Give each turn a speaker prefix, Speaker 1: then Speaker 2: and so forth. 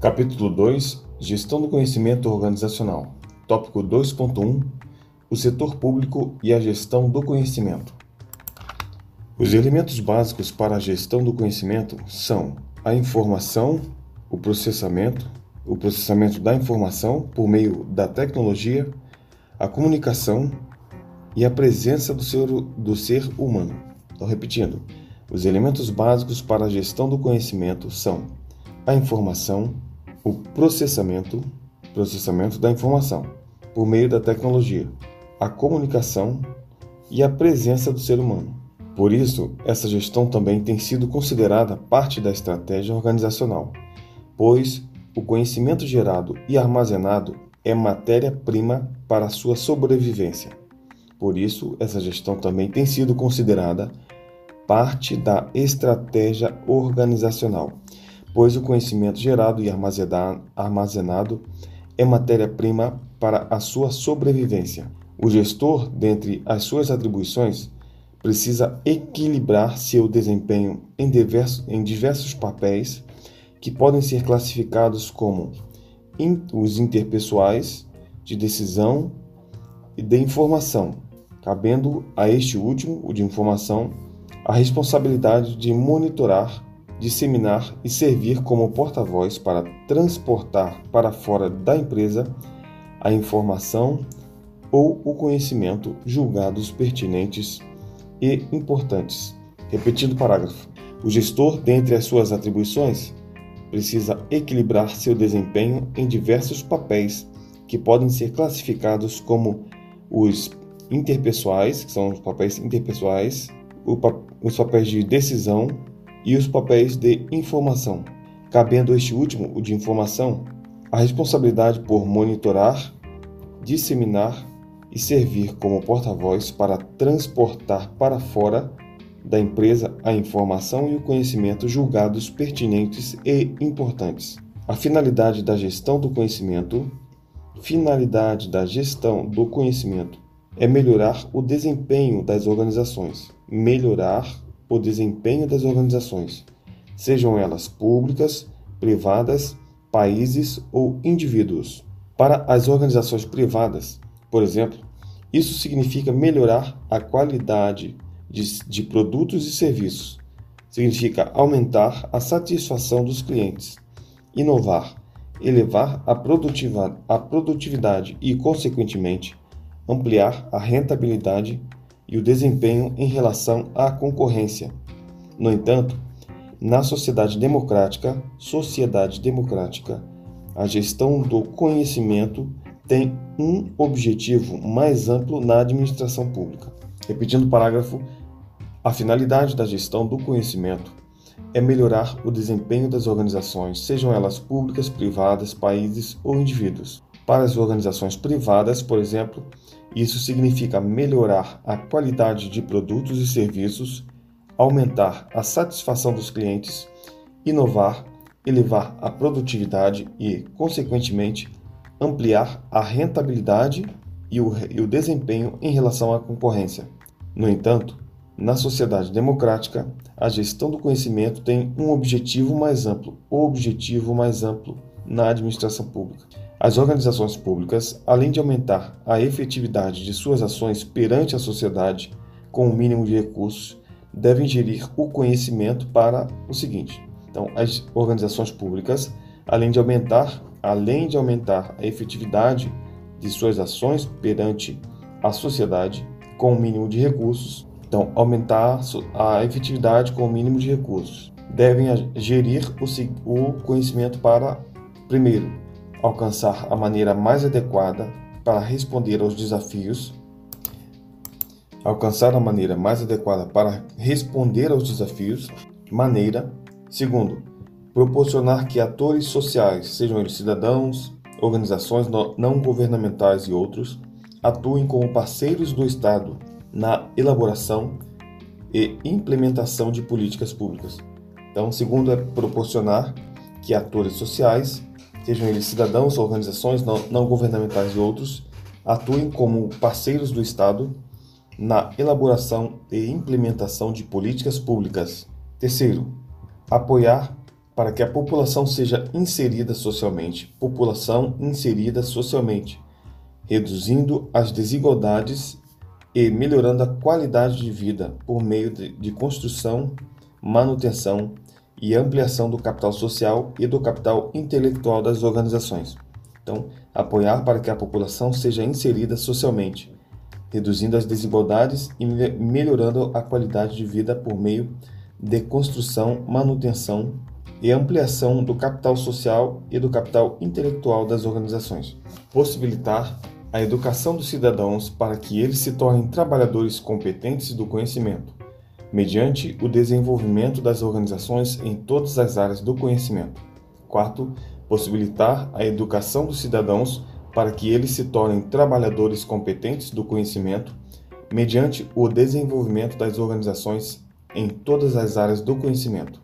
Speaker 1: Capítulo 2 Gestão do conhecimento organizacional. Tópico 2.1 O setor público e a gestão do conhecimento. Os elementos básicos para a gestão do conhecimento são a informação, o processamento, o processamento da informação por meio da tecnologia, a comunicação e a presença do ser, do ser humano. Então, repetindo, os elementos básicos para a gestão do conhecimento são a informação, o processamento, processamento da informação por meio da tecnologia, a comunicação e a presença do ser humano. Por isso, essa gestão também tem sido considerada parte da estratégia organizacional, pois o conhecimento gerado e armazenado é matéria-prima para a sua sobrevivência. Por isso, essa gestão também tem sido considerada parte da estratégia organizacional, pois o conhecimento gerado e armazenado é matéria-prima para a sua sobrevivência. O gestor, dentre as suas atribuições, precisa equilibrar seu desempenho em diversos, em diversos papéis que podem ser classificados como os interpessoais, de decisão e de informação, cabendo a este último, o de informação, a responsabilidade de monitorar, disseminar e servir como porta-voz para transportar para fora da empresa a informação ou o conhecimento julgados pertinentes e importantes. Repetindo o parágrafo. O gestor, dentre as suas atribuições, precisa equilibrar seu desempenho em diversos papéis que podem ser classificados como os interpessoais, que são os papéis interpessoais, os papéis de decisão e os papéis de informação, cabendo este último, o de informação, a responsabilidade por monitorar, disseminar e servir como porta-voz para transportar para fora da empresa a informação e o conhecimento julgados pertinentes e importantes. A finalidade da gestão do conhecimento, finalidade da gestão do conhecimento é melhorar o desempenho das organizações, melhorar o desempenho das organizações, sejam elas públicas, privadas, países ou indivíduos. Para as organizações privadas, por exemplo, isso significa melhorar a qualidade de, de produtos e serviços. Significa aumentar a satisfação dos clientes, inovar, elevar a, produtiva, a produtividade e, consequentemente, ampliar a rentabilidade e o desempenho em relação à concorrência. No entanto, na sociedade democrática, sociedade democrática, a gestão do conhecimento tem um objetivo mais amplo na administração pública. Repetindo o parágrafo, a finalidade da gestão do conhecimento é melhorar o desempenho das organizações, sejam elas públicas, privadas, países ou indivíduos. Para as organizações privadas, por exemplo, isso significa melhorar a qualidade de produtos e serviços, aumentar a satisfação dos clientes, inovar, elevar a produtividade e, consequentemente, ampliar a rentabilidade e o, e o desempenho em relação à concorrência. No entanto, na sociedade democrática, a gestão do conhecimento tem um objetivo mais amplo, o objetivo mais amplo na administração pública. As organizações públicas, além de aumentar a efetividade de suas ações perante a sociedade com o mínimo de recursos, devem gerir o conhecimento para o seguinte: então, as organizações públicas, além de aumentar além de aumentar a efetividade de suas ações perante a sociedade com o mínimo de recursos, então aumentar a efetividade com o mínimo de recursos. Devem gerir o conhecimento para, primeiro, alcançar a maneira mais adequada para responder aos desafios, alcançar a maneira mais adequada para responder aos desafios, maneira, segundo, proporcionar que atores sociais, sejam eles cidadãos, organizações não governamentais e outros, atuem como parceiros do Estado na elaboração e implementação de políticas públicas. Então, segundo é proporcionar que atores sociais, sejam eles cidadãos, organizações não governamentais e outros, atuem como parceiros do Estado na elaboração e implementação de políticas públicas. Terceiro, apoiar para que a população seja inserida socialmente, população inserida socialmente, reduzindo as desigualdades e melhorando a qualidade de vida por meio de, de construção, manutenção e ampliação do capital social e do capital intelectual das organizações. Então, apoiar para que a população seja inserida socialmente, reduzindo as desigualdades e melhorando a qualidade de vida por meio de construção, manutenção e ampliação do capital social e do capital intelectual das organizações. Possibilitar a educação dos cidadãos para que eles se tornem trabalhadores competentes do conhecimento, mediante o desenvolvimento das organizações em todas as áreas do conhecimento. Quarto, possibilitar a educação dos cidadãos para que eles se tornem trabalhadores competentes do conhecimento, mediante o desenvolvimento das organizações em todas as áreas do conhecimento.